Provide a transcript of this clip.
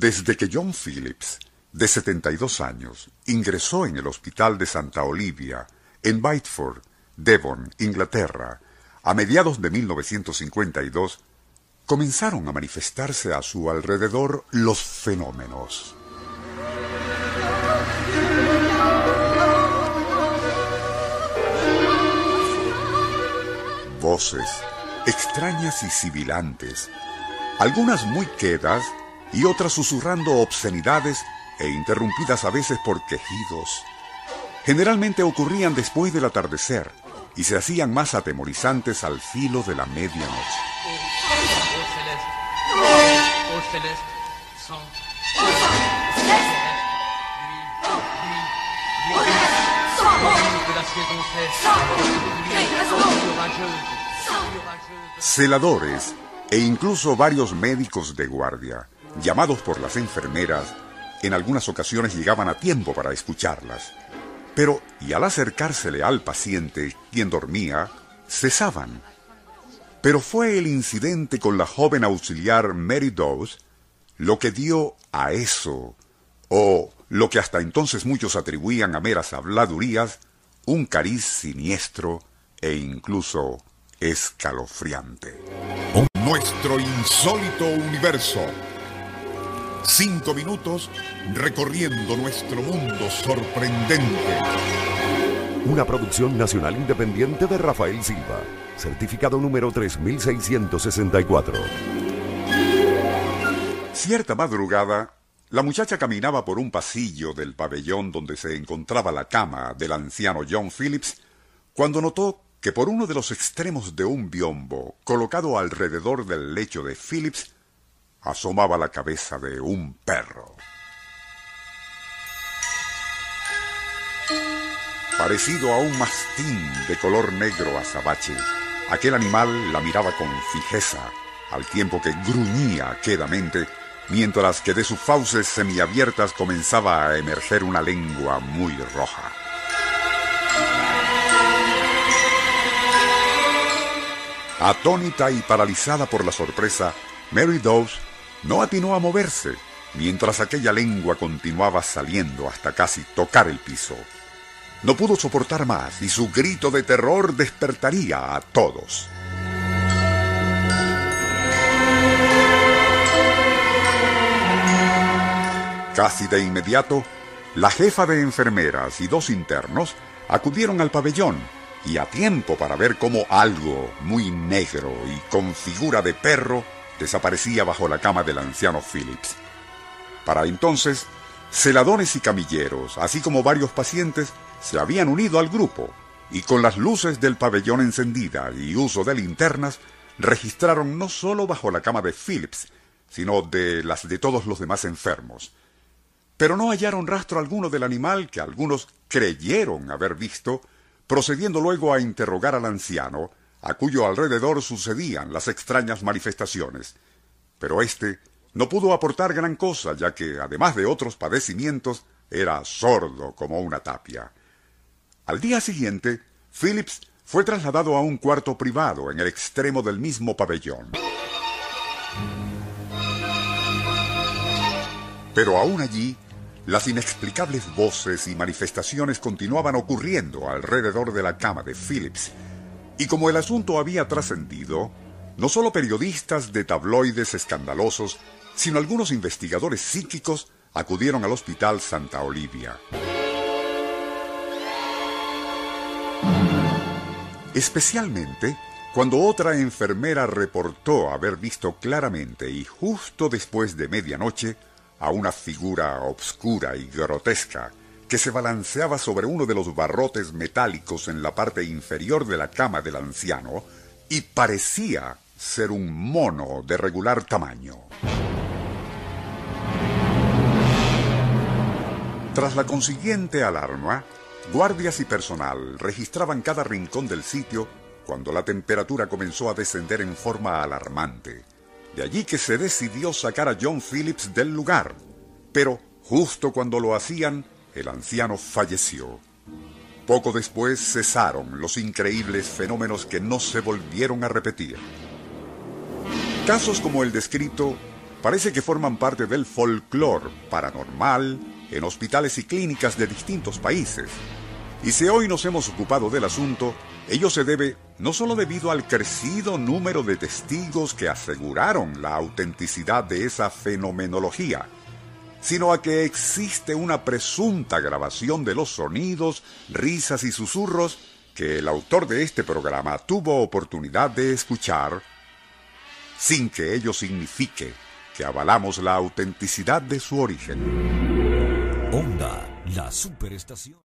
Desde que John Phillips, de 72 años, ingresó en el Hospital de Santa Olivia, en Biteford, Devon, Inglaterra, a mediados de 1952, comenzaron a manifestarse a su alrededor los fenómenos. Voces, extrañas y sibilantes, algunas muy quedas y otras susurrando obscenidades e interrumpidas a veces por quejidos. Generalmente ocurrían después del atardecer y se hacían más atemorizantes al filo de la medianoche. Celadores e incluso varios médicos de guardia, llamados por las enfermeras, en algunas ocasiones llegaban a tiempo para escucharlas. Pero, y al acercársele al paciente, quien dormía, cesaban. Pero fue el incidente con la joven auxiliar Mary Dawes lo que dio a eso, o lo que hasta entonces muchos atribuían a meras habladurías, un cariz siniestro e incluso escalofriante. Nuestro insólito universo. Cinco minutos recorriendo nuestro mundo sorprendente. Una producción nacional independiente de Rafael Silva. Certificado número 3664. Cierta madrugada, la muchacha caminaba por un pasillo del pabellón donde se encontraba la cama del anciano John Phillips cuando notó que por uno de los extremos de un biombo colocado alrededor del lecho de Phillips asomaba la cabeza de un perro. Parecido a un mastín de color negro azabache, aquel animal la miraba con fijeza, al tiempo que gruñía quedamente mientras que de sus fauces semiabiertas comenzaba a emerger una lengua muy roja. Atónita y paralizada por la sorpresa, Mary Dawes no atinó a moverse, mientras aquella lengua continuaba saliendo hasta casi tocar el piso. No pudo soportar más y su grito de terror despertaría a todos. Casi de inmediato, la jefa de enfermeras y dos internos acudieron al pabellón y a tiempo para ver cómo algo muy negro y con figura de perro desaparecía bajo la cama del anciano Phillips. Para entonces, celadores y camilleros, así como varios pacientes, se habían unido al grupo y con las luces del pabellón encendidas y uso de linternas, registraron no solo bajo la cama de Phillips, sino de las de todos los demás enfermos, pero no hallaron rastro alguno del animal que algunos creyeron haber visto, procediendo luego a interrogar al anciano, a cuyo alrededor sucedían las extrañas manifestaciones. Pero éste no pudo aportar gran cosa, ya que, además de otros padecimientos, era sordo como una tapia. Al día siguiente, Phillips fue trasladado a un cuarto privado en el extremo del mismo pabellón. Pero aún allí, las inexplicables voces y manifestaciones continuaban ocurriendo alrededor de la cama de Phillips, y como el asunto había trascendido, no solo periodistas de tabloides escandalosos, sino algunos investigadores psíquicos acudieron al Hospital Santa Olivia. Especialmente cuando otra enfermera reportó haber visto claramente y justo después de medianoche a una figura obscura y grotesca que se balanceaba sobre uno de los barrotes metálicos en la parte inferior de la cama del anciano y parecía ser un mono de regular tamaño. Tras la consiguiente alarma, guardias y personal registraban cada rincón del sitio cuando la temperatura comenzó a descender en forma alarmante. De allí que se decidió sacar a John Phillips del lugar. Pero justo cuando lo hacían, el anciano falleció. Poco después cesaron los increíbles fenómenos que no se volvieron a repetir. Casos como el descrito parece que forman parte del folclore paranormal en hospitales y clínicas de distintos países. Y si hoy nos hemos ocupado del asunto, ello se debe no solo debido al crecido número de testigos que aseguraron la autenticidad de esa fenomenología, sino a que existe una presunta grabación de los sonidos, risas y susurros que el autor de este programa tuvo oportunidad de escuchar, sin que ello signifique que avalamos la autenticidad de su origen. Onda, la superestación.